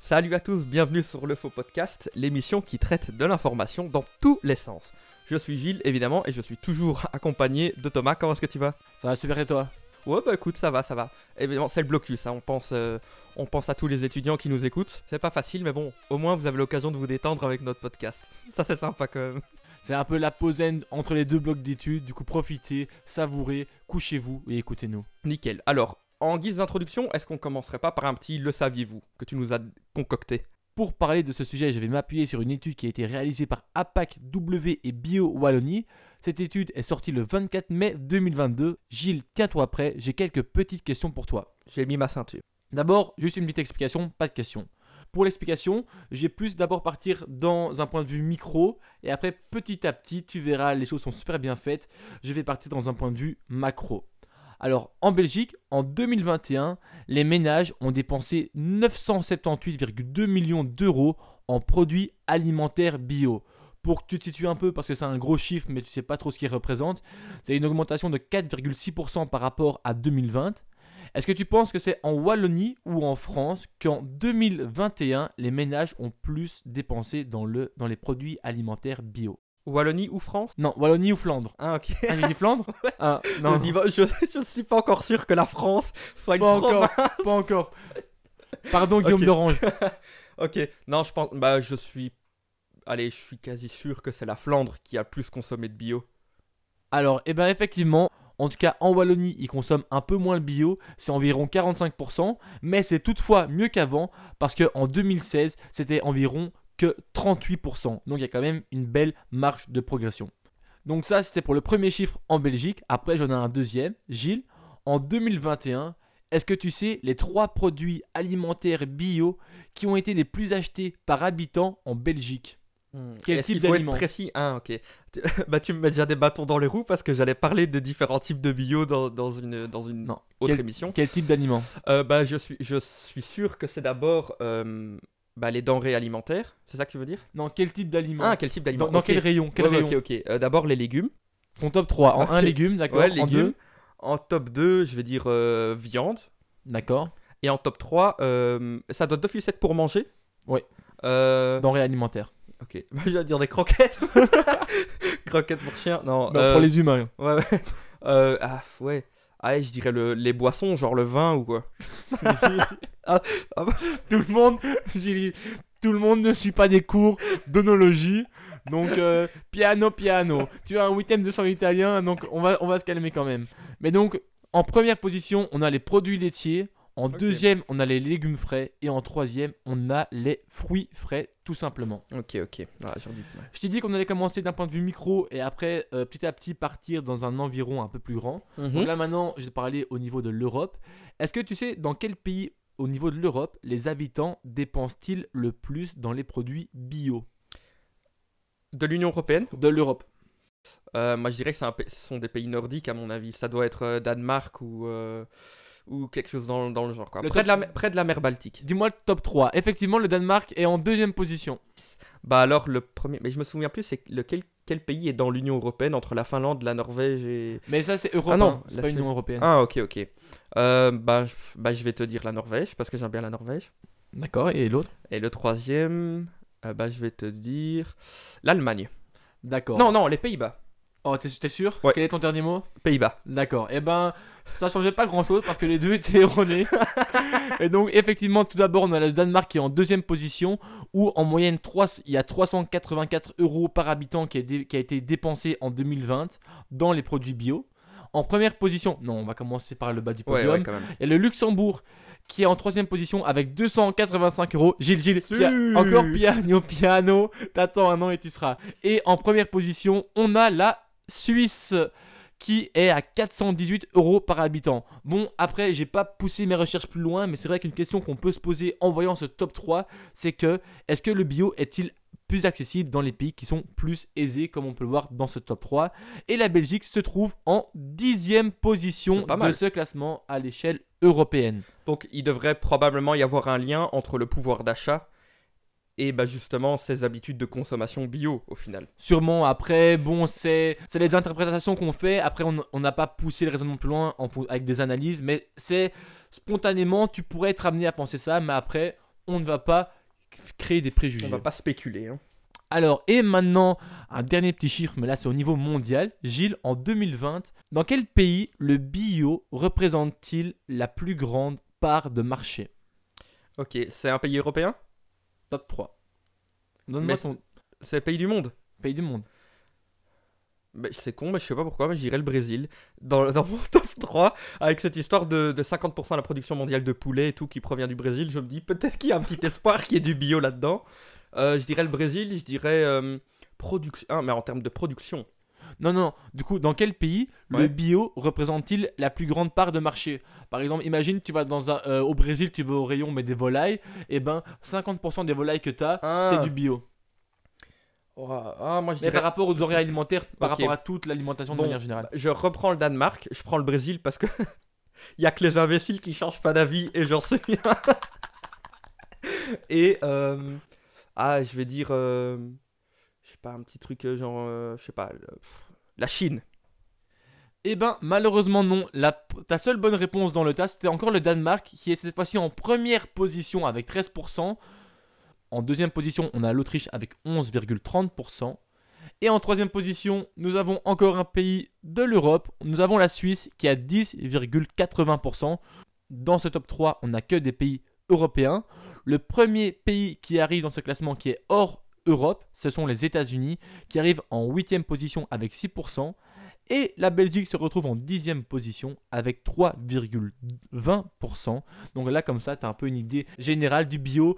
Salut à tous, bienvenue sur le Faux Podcast, l'émission qui traite de l'information dans tous les sens. Je suis Gilles, évidemment, et je suis toujours accompagné de Thomas. Comment est-ce que tu vas? Ça va super et toi? Ouais, bah écoute, ça va, ça va. Évidemment, c'est le blocus, hein. on, pense, euh, on pense à tous les étudiants qui nous écoutent. C'est pas facile, mais bon, au moins vous avez l'occasion de vous détendre avec notre podcast. Ça, c'est sympa quand même. C'est un peu la pause entre les deux blocs d'études, du coup profitez, savourez, couchez-vous et écoutez-nous. Nickel. Alors, en guise d'introduction, est-ce qu'on commencerait pas par un petit le saviez-vous que tu nous as concocté? Pour parler de ce sujet, je vais m'appuyer sur une étude qui a été réalisée par APAC W et Bio Wallonie. Cette étude est sortie le 24 mai 2022. Gilles, tiens-toi prêt, j'ai quelques petites questions pour toi. J'ai mis ma ceinture. D'abord, juste une petite explication, pas de questions. Pour l'explication, j'ai plus d'abord partir dans un point de vue micro et après petit à petit, tu verras, les choses sont super bien faites. Je vais partir dans un point de vue macro. Alors en Belgique, en 2021, les ménages ont dépensé 978,2 millions d'euros en produits alimentaires bio. Pour que tu te situes un peu, parce que c'est un gros chiffre, mais tu sais pas trop ce qu'il représente, c'est une augmentation de 4,6% par rapport à 2020. Est-ce que tu penses que c'est en Wallonie ou en France qu'en 2021, les ménages ont plus dépensé dans les produits alimentaires bio? Wallonie ou France Non, Wallonie ou Flandre. Ah, ok. Ah, j'ai dit Flandre Ah, Non, je, je suis pas encore sûr que la France soit une pas encore, province. pas encore. Pardon Guillaume Ok. d'Orange. Ok, non, je pense. Bah, je suis. Allez, je suis quasi sûr que c'est la Flandre qui a le plus consommé de bio. Alors, eh ben effectivement, en tout cas en Wallonie, ils consomment un peu moins le bio, c'est environ 45%, mais c'est toutefois mieux qu'avant parce qu'en 2016, c'était environ que 38%. Donc il y a quand même une belle marge de progression. Donc ça, c'était pour le premier chiffre en Belgique. Après, j'en ai un deuxième. Gilles, en 2021, est-ce que tu sais les trois produits alimentaires bio qui ont été les plus achetés par habitant en Belgique? Quel Est-ce type qu'il faut être d'aliment précis? Ah, ok. Bah, tu me mets déjà des bâtons dans les roues parce que j'allais parler de différents types de bio dans, dans une, dans une Non. autre Quel- émission. Quel type d'aliment Euh, bah, je suis, je suis sûr que c'est d'abord euh, bah, les denrées alimentaires. C'est ça que tu veux dire? Non, quel type d'aliment? Ah, quel type d'aliment Dans, quel rayon Quel Ouais, rayon? ok, ok. Euh, d'abord les légumes. Ton top 3. En Ok. 1 légumes, d'accord. Ouais, en légumes. 2, En top 2, je vais dire euh, viande. d'accord. Et en top 3, euh, ça doit d'office être pour manger? Ouais. Euh, Denrées alimentaires. ok. Je vais dire des croquettes. croquettes pour chien. Non. Non, Pour les humains. Ouais, ouais. Euh, ah, ouais. Allez, je dirais le- les boissons, genre le vin ou quoi. Ah, ah tout le monde, tout le monde ne suit pas des cours d'onologie. Donc euh, piano, piano. Tu as un week-end de sang italien, donc on va, on va se calmer quand même. Mais donc en première position, on a les produits laitiers. En deuxième, on a les légumes frais. Et en troisième, on a les fruits frais, tout simplement. Ok, ok. Ah, ouais. Je t'ai dit qu'on allait commencer d'un point de vue micro et après, euh, petit à petit, partir dans un environ un peu plus grand. Mhm. Donc là maintenant, je vais te parler au niveau de l'Europe. Est-ce que tu sais dans quel pays au niveau de l'Europe les habitants dépensent-ils le plus dans les produits bio? De l'Union Européenne? De l'Europe. Euh, Moi, je dirais que un ce sont des pays nordiques, à mon avis. Ça doit être euh, Danemark ou, ou quelque chose dans, dans le genre. Quoi. Le Près, top- de la, mer- près de la mer Baltique. Dis-moi le top 3. Effectivement, le Danemark est en deuxième position. Bah alors, le premier... Mais je me souviens plus, c'est lequel quel pays est dans l'Union Européenne entre la Finlande, la Norvège et... Mais ça, c'est européen. non, c'est là, pas c'est- Union Européenne. Ah, ok, ok. Euh, bah, je- bah, je vais te dire la Norvège, parce que j'aime bien la Norvège. D'accord, et l'autre? Et le troisième, euh, bah, je vais te dire l'Allemagne. D'accord. Non, non, les Pays-Bas. Oh, t'es t'es sûr? Ouais. Quel est ton dernier mot? Pays-Bas. D'accord. Eh ben, ça changeait pas grand chose parce que les deux étaient erronés. Et donc, effectivement, tout d'abord, on a le Danemark qui est en deuxième position où en moyenne, 3, il y a 384 euros par habitant qui a, dé- qui a été dépensé en 2020 dans les produits bio. En première position, non, on va commencer par le bas du podium. ouais. Il y a le Luxembourg qui est en troisième position avec 285 euros. Gilles, Gilles, pia- encore piano, piano. T'attends un an et tu seras. Et en première position, on a la Suisse qui est à 418 euros par habitant. Bon, après, j'ai pas poussé mes recherches plus loin, mais c'est vrai qu'une question qu'on peut se poser en voyant ce top 3, c'est que est-ce que le bio est-il plus accessible dans les pays qui sont plus aisés, comme on peut le voir dans ce top 3 Et la Belgique se trouve en dixième position de ce classement à l'échelle européenne. Donc, il devrait probablement y avoir un lien entre le pouvoir d'achat et bah, justement ses habitudes de consommation bio au final. Sûrement, après, bon, c'est les interprétations qu'on fait. Après, on n'a pas poussé le raisonnement plus loin en avec des analyses, mais c'est spontanément, tu pourrais être amené à penser ça, mais après, on ne va pas créer des préjugés. On va pas spéculer. hein. Alors, et maintenant, un dernier petit chiffre, mais là c'est au niveau mondial. Gilles, en 2020, dans quel pays le bio représente-t-il la plus grande part de marché? Ok, c'est un pays européen? Top 3. Donne-moi Mais- son C'est pays du monde pays du monde. Bah, C'est con, mais je sais pas pourquoi, mais je dirais le Brésil. Dans, dans mon top 3, avec cette histoire de, de 50% de la production mondiale de poulet et tout qui provient du Brésil, je me dis peut-être qu'il y a un petit espoir qu'il y ait du bio là-dedans. Euh, je dirais le Brésil, je dirais euh, production. Ah, mais en termes de production. Non, non, du coup, dans quel pays le bio représente-t-il la plus grande part de marché? Par exemple, imagine, tu vas dans un, euh, au Brésil, tu vas au rayon, mais des volailles, et ben 50% des volailles que tu as, Ah. c'est du bio. Ouah, ah, moi je Mais dirais. par rapport aux denrées alimentaires, par rapport à toute l'alimentation de Bon, manière générale. Je reprends le Danemark, je prends le Brésil parce que. Il y a que les imbéciles qui changent pas d'avis et j'en suis un. et. euh, Ah, je vais dire. euh, pas, un petit truc euh, genre. euh, Je sais pas. La Chine. Eh ben, malheureusement non. La, ta seule bonne réponse dans le tas, c'était encore le Danemark, qui est cette fois-ci en première position avec 13%. En deuxième position, on a l'Autriche avec 11,30%. Et en troisième position, nous avons encore un pays de l'Europe. Nous avons la Suisse qui a 10,80%. Dans ce top 3, on n'a que des pays européens. Le premier pays qui arrive dans ce classement qui est hors Europe, ce sont les États-Unis, qui arrivent en huitième position avec 6%. Et la Belgique se retrouve en dixième position avec 3,20%. Donc là, comme ça, tu as un peu une idée générale du bio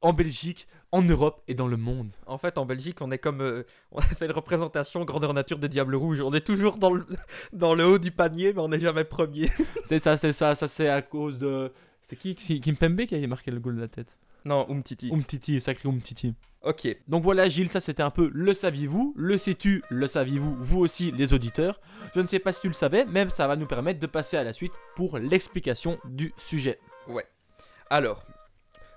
en Belgique, en Europe et dans le monde. En fait, en Belgique, on est comme. euh, C'est une représentation grandeur nature des Diables Rouges. On est toujours dans le, dans le haut du panier, mais on n'est jamais premier. C'est ça, c'est ça, ça c'est à cause de... C'est qui C'est Kimpembe qui a marqué le goal de la tête? Non, Umtiti. Umtiti, sacré Umtiti. Ok. Donc voilà Gilles, ça c'était un peu le saviez-vous, le sais-tu, le saviez-vous, vous aussi les auditeurs. Je ne sais pas si tu le savais, mais ça va nous permettre de passer à la suite pour l'explication du sujet. Alors,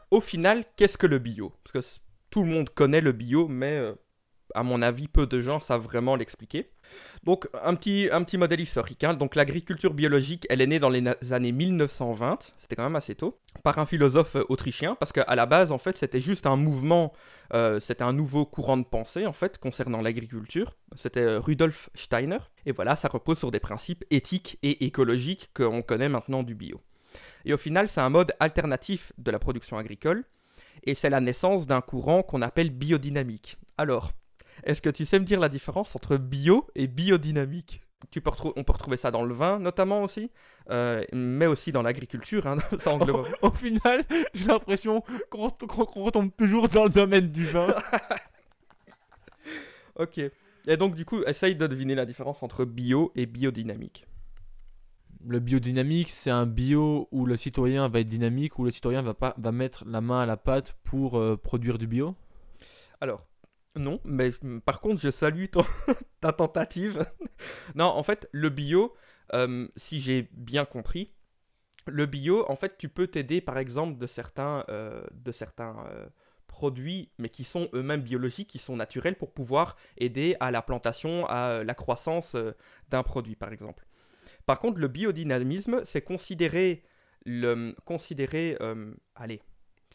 au final, qu'est-ce que le bio? Parce que tout le monde connaît le bio, mais euh, à mon avis, peu de gens savent vraiment l'expliquer. Donc, un petit, un petit modèle historique. hein. Donc, l'agriculture biologique, elle est née dans les années 1920, c'était quand même assez tôt, par un philosophe euh, autrichien, parce qu'à la base, en fait, c'était juste un mouvement, euh, c'était un nouveau courant de pensée, en fait, concernant l'agriculture. C'était euh, Rudolf Steiner. Et voilà, ça repose sur des principes éthiques et écologiques qu'on connaît maintenant du bio. Et au final, c'est un mode alternatif de la production agricole, et c'est la naissance d'un courant qu'on appelle biodynamique. Alors, est-ce que tu sais me dire la différence entre bio et biodynamique? Tu peux retrou- On peut retrouver ça dans le vin notamment aussi, euh, mais aussi dans l'agriculture, hein, ça englobe. Au final, j'ai l'impression qu'on retombe toujours dans le domaine du vin. ok. Et donc du coup, essaye de deviner la différence entre bio et biodynamique. Le biodynamique, c'est un bio où le citoyen va être dynamique, où le citoyen va, pas, va mettre la main à la pâte pour euh, produire du bio? Alors, non, mais par contre, je salue ta tentative. non, en fait, le bio, euh, si j'ai bien compris, le bio, en fait, tu peux t'aider, par exemple, de certains, euh, de certains euh, produits, mais qui sont eux-mêmes biologiques, qui sont naturels, pour pouvoir aider à la plantation, à la croissance d'un produit, par exemple. Par contre, le biodynamisme, c'est considérer, le, considérer, allez,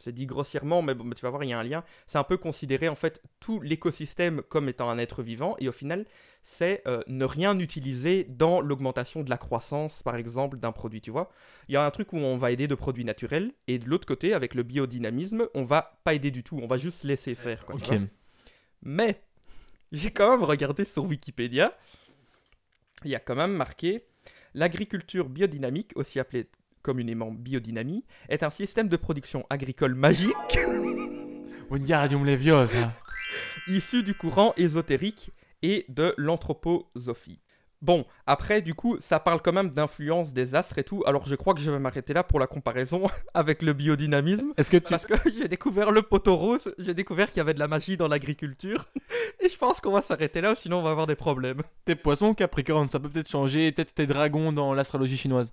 c'est dit grossièrement, mais, bon, mais tu vas voir, il y a un lien. C'est un peu considérer en fait tout l'écosystème comme étant un être vivant, et au final, c'est euh, ne rien utiliser dans l'augmentation de la croissance, par exemple, d'un produit. Tu vois, il y a un truc où on va aider de produits naturels, et de l'autre côté, avec le biodynamisme, on va pas aider du tout, on va juste laisser faire. quoi. Mais j'ai quand même regardé sur Wikipédia. Il y a quand même marqué l'agriculture biodynamique, aussi appelée communément biodynamie, est un système de production agricole magique Wingardium Leviosa. issu du courant ésotérique et de l'anthroposophie. Bon, après, du coup, ça parle quand même d'influence des astres et tout, alors je crois que je vais m'arrêter là pour la comparaison avec le biodynamisme. Est-ce que tu... Parce que j'ai découvert le poteau rose, j'ai découvert qu'il y avait de la magie dans l'agriculture, et je pense qu'on va s'arrêter là, sinon on va avoir des problèmes. tes poissons Capricorne, ça peut peut-être changer, peut-être tes dragons dans l'astrologie chinoise.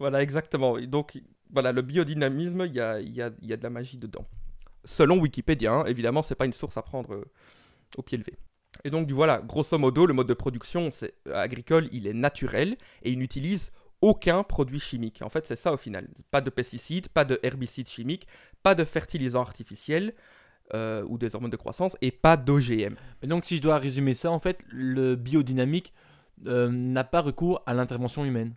Voilà, exactement. Donc, voilà, le biodynamisme, il y a, il y, a, il y a de la magie dedans. Selon Wikipédia, hein, évidemment, c'est pas une source à prendre euh, au pied levé. Et donc, voilà, grosso modo, le mode de production euh, agricole, il est naturel et il n'utilise aucun produit chimique. En fait, c'est ça au final. Pas de pesticides, pas de herbicides chimiques, pas de fertilisants artificiels euh, ou des hormones de croissance et pas d'OGM. Donc, si je dois résumer ça, en fait, le biodynamique euh, n'a pas recours à l'intervention humaine.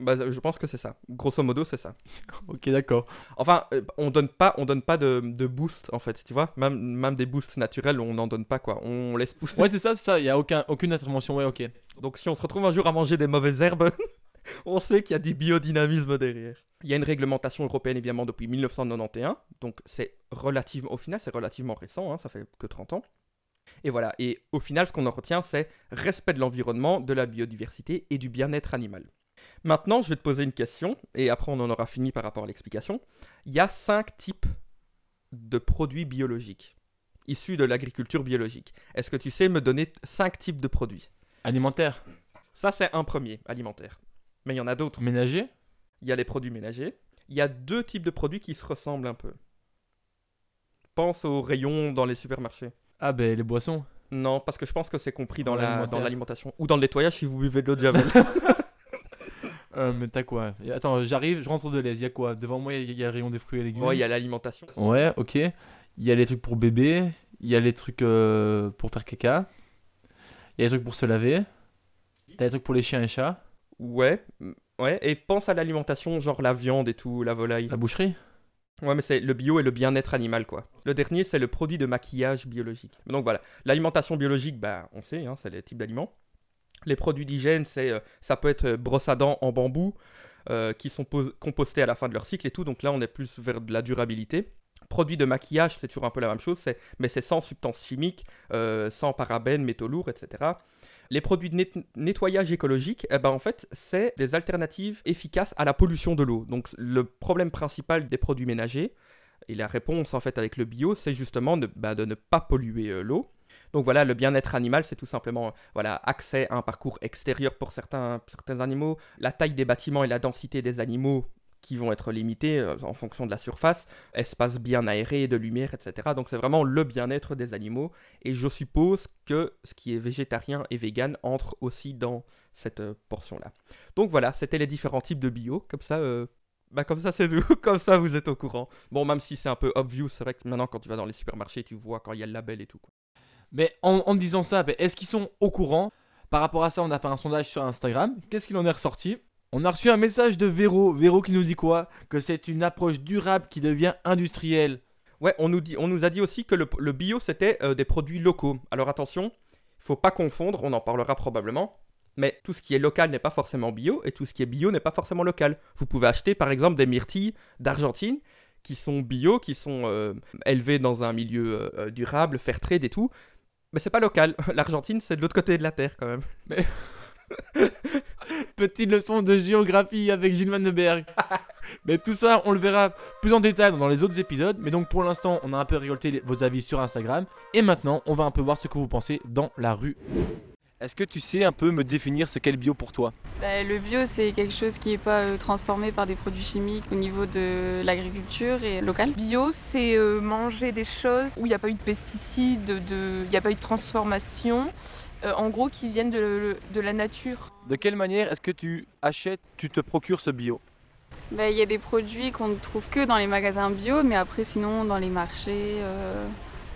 Bah, je pense que c'est ça. Grosso modo, c'est ça. Ok, d'accord. Enfin, euh, on donne pas, on donne pas de, de boost en fait, tu vois. Même, même des boosts naturels, on n'en donne pas quoi. On laisse pousser. Ouais, c'est ça, c'est ça. Il n'y a aucun, aucune intervention. Ouais, ok. Donc si on se retrouve un jour à manger des mauvaises herbes, on sait qu'il y a du biodynamisme derrière. Il y a une réglementation européenne évidemment depuis 1991, donc c'est relativement, au final c'est relativement récent, hein, ça fait que 30 ans. Et voilà, et au final ce qu'on en retient c'est respect de l'environnement, de la biodiversité et du bien-être animal. Maintenant je vais te poser une question, et après on en aura fini par rapport à l'explication. Il y a cinq types de produits biologiques, issus de l'agriculture biologique. Est-ce que tu sais me donner cinq types de produits? Alimentaire. Ça c'est un premier, alimentaire. Mais il y en a d'autres. Ménager. Il y a les produits ménagers. Il y a deux types de produits qui se ressemblent un peu. Pense aux rayons dans les supermarchés. Ah, ben les boissons. Non, parce que je pense que c'est compris dans Dans la- l'alimentaire. dans l'alimentation. Ou dans le nettoyage si vous buvez de l'eau de Javel. Euh, mais t'as quoi Attends, j'arrive, je rentre de l'aise. Il y a quoi Devant moi, il y, a- il y a le rayon des fruits et légumes. ouais, il y a l'alimentation. Ouais, ok. Il y a les trucs pour bébé. Il y a les trucs euh, pour faire caca. Il y a les trucs pour se laver. T'as les trucs pour les chiens et chats. Ouais, ouais. Et pense à l'alimentation, genre la viande et tout, la volaille. La boucherie. Ouais, mais c'est le bio et le bien-être animal, quoi. Le dernier, c'est le produit de maquillage biologique. Donc voilà, l'alimentation biologique, bah, on sait, hein, c'est les types d'aliments. Les produits d'hygiène, euh, ça peut être euh, brosse à dents en bambou, euh, qui sont pos- compostés à la fin de leur cycle et tout. Donc là, on est plus vers la durabilité. Produits de maquillage, c'est toujours un peu la même chose, mais c'est sans substances chimiques, sans parabènes, métaux lourds, etc. Les produits de net- nettoyage écologique, eh ben, en fait, c'est des alternatives efficaces à la pollution de l'eau. Donc le problème principal des produits ménagers, et la réponse en fait avec le bio, c'est justement de, bah, de ne pas polluer l'eau. Donc voilà, le bien-être animal, c'est tout simplement voilà, accès à un parcours extérieur pour certains, certains animaux, la taille des bâtiments et la densité des animaux qui vont être limités euh, en fonction de la surface, espace bien aéré, de lumière, etc. Donc c'est vraiment le bien-être des animaux. Et je suppose que ce qui est végétarien et vegan entre aussi dans cette euh, portion-là. Donc voilà, c'était les différents types de bio. Comme ça, euh, bah comme ça c'est vous, comme ça vous êtes au courant. Bon, même si c'est un peu obvious, c'est vrai que maintenant quand tu vas dans les supermarchés, tu vois quand il y a le label et tout. quoi. Mais en, disant ça, ben, est-ce qu'ils sont au courant Par rapport à ça, on a fait un sondage sur Instagram. Qu'est-ce qu'il en est ressorti? On a reçu un message de Véro. Véro qui nous dit quoi? Que c'est une approche durable qui devient industrielle. Ouais, on nous, dit, on nous a dit aussi que le, bio c'était euh, des produits locaux. Alors attention, faut pas confondre, on en parlera probablement. Mais tout ce qui est local n'est pas forcément bio et tout ce qui est bio n'est pas forcément local. Vous pouvez acheter par exemple des myrtilles d'Argentine qui sont bio, qui sont euh, élevées dans un milieu euh, euh, durable, fair trade et tout. Mais c'est pas local. L'Argentine c'est de l'autre côté de la terre quand même. Petite leçon de géographie avec Gilles Van de Berg. Mais tout ça, on le verra plus en détail dans les autres épisodes. Mais donc pour l'instant, on a un peu récolté vos avis sur Instagram. Et maintenant, on va un peu voir ce que vous pensez dans la rue. Est-ce que tu sais un peu me définir ce qu'est le bio pour toi Bah, le bio, c'est quelque chose qui n'est pas euh, transformé par des produits chimiques au niveau de l'agriculture et local. Bio, c'est euh, manger des choses où il n'y a pas eu de pesticides, de- il n'y a pas eu de transformation, euh, en gros qui viennent de, de la nature. De quelle manière est-ce que tu achètes, tu te procures ce bio? Bah, Il y a des produits qu'on ne trouve que dans les magasins bio, mais après, sinon, dans les marchés.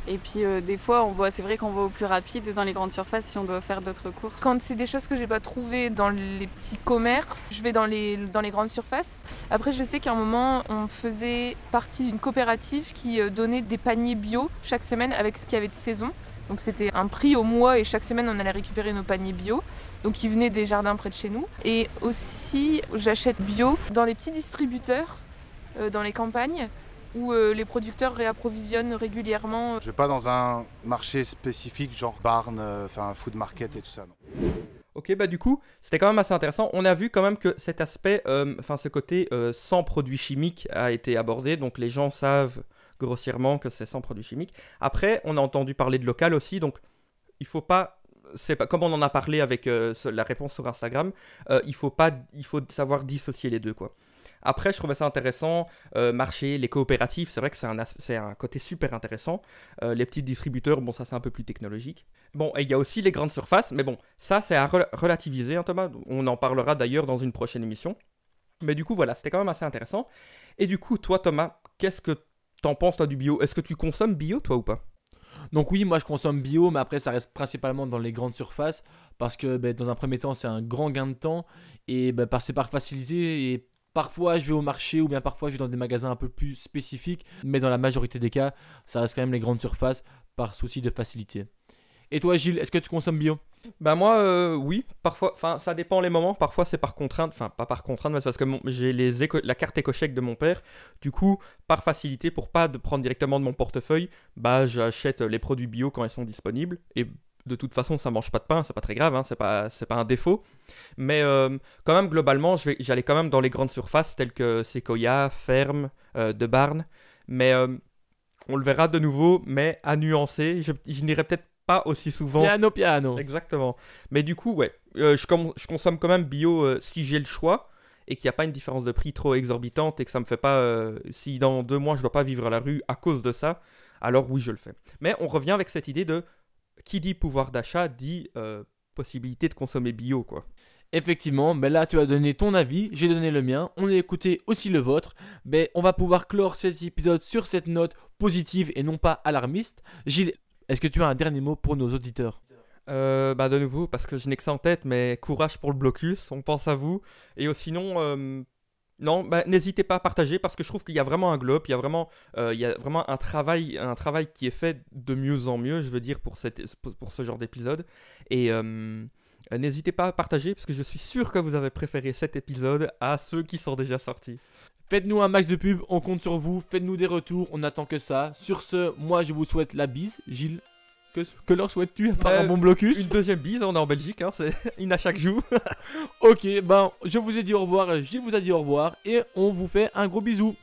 Et puis, euh, des fois, on voit, c'est vrai qu'on va au plus rapide dans les grandes surfaces si on doit faire d'autres courses. Quand c'est des choses que j'ai pas trouvées dans les petits commerces, je vais dans les, dans les grandes surfaces. Après, je sais qu'à un moment, on faisait partie d'une coopérative qui euh, donnait des paniers bio chaque semaine avec ce qu'il y avait de saison. Donc c'était un prix au mois et chaque semaine on allait récupérer nos paniers bio. Donc ils venaient des jardins près de chez nous. Et aussi j'achète bio dans les petits distributeurs euh, dans les campagnes où euh, les producteurs réapprovisionnent régulièrement. Je vais pas dans un marché spécifique, genre barn, euh, enfin food market et tout ça. non. Ok, bah du coup, c'était quand même assez intéressant. On a vu quand même que cet aspect, euh, enfin ce côté euh, sans produits chimiques a été abordé, donc les gens savent grossièrement que c'est sans produits chimiques. Après, on a entendu parler de local aussi, donc il faut pas, c'est pas comme on en a parlé avec euh, la réponse sur Instagram, euh, il faut pas, il faut savoir dissocier les deux quoi. Après, je trouvais ça intéressant. euh, marché, les coopératives, c'est vrai que c'est un, un côté super intéressant. Euh, les petits distributeurs, bon, ça c'est un peu plus technologique. Bon, et il y a aussi les grandes surfaces, mais bon, ça c'est à rel- relativiser, hein, Thomas. On en parlera d'ailleurs dans une prochaine émission. Mais du coup, voilà, c'était quand même assez intéressant. Et du coup, toi, Thomas, qu'est-ce que t'en penses, toi, du bio? Est-ce que tu consommes bio, toi, ou pas? Donc oui, moi je consomme bio, mais après ça reste principalement dans les grandes surfaces parce que ben, dans un premier temps c'est un grand gain de temps et par- c'est par facilité parfois je vais au marché ou bien parfois je vais dans des magasins un peu plus spécifiques, mais dans la majorité des cas ça reste quand même les grandes surfaces par souci de facilité. Et toi Gilles, est-ce que tu consommes bio? Bah moi, euh, oui, parfois, enfin, ça dépend les moments. Parfois, c'est par contrainte, enfin, pas par contrainte, mais parce que j'ai la carte éco-chèque de mon père. Du coup, par facilité, pour pas de prendre directement de mon portefeuille, bah, j'achète les produits bio quand ils sont disponibles. Et de toute façon, ça mange pas de pain, c'est pas très grave, hein, c'est pas, c'est pas un défaut. Mais euh, quand même, globalement, j'allais quand même dans les grandes surfaces telles que Sequoia, Ferme, euh, De Barn. Mais euh, on le verra de nouveau, mais à nuancer. Je, je n'irai peut-être pas aussi souvent. Piano, piano. Exactement. Mais du coup, ouais, euh, je, je consomme quand même bio si j'ai le choix et qu'il n'y a pas une différence de prix trop exorbitante et que ça me fait pas. si dans deux mois je dois pas vivre à la rue à cause de ça, alors oui, je le fais. Mais on revient avec cette idée de qui dit pouvoir d'achat dit euh, possibilité de consommer bio, quoi. Effectivement, ben là tu as donné ton avis, j'ai donné le mien, on a écouté aussi le vôtre. Ben, on va pouvoir clore cet épisode sur cette note positive et non pas alarmiste. Gilles, est-ce que tu as un dernier mot pour nos auditeurs? Euh, bah de nouveau, parce que je n'ai que ça en tête, mais courage pour le blocus, on pense à vous. Et sinon, euh, non, bah, n'hésitez pas à partager, parce que je trouve qu'il y a vraiment un globe, il y a vraiment, euh, un travail, qui est fait de mieux en mieux, je veux dire, pour, ce genre d'épisode. Et euh, n'hésitez pas à partager, parce que je suis sûr que vous avez préféré cet épisode à ceux qui sont déjà sortis. Faites-nous un max de pub, on compte sur vous, faites-nous des retours, on attend que ça. Sur ce, moi je vous souhaite la bise. Gilles, que, que leur souhaites-tu à part Euh, un bon blocus Une deuxième bise, on est en Belgique, hein, c'est une à chaque jour. Ok, ben je vous ai dit au revoir, Gilles vous a dit au revoir et on vous fait un gros bisou.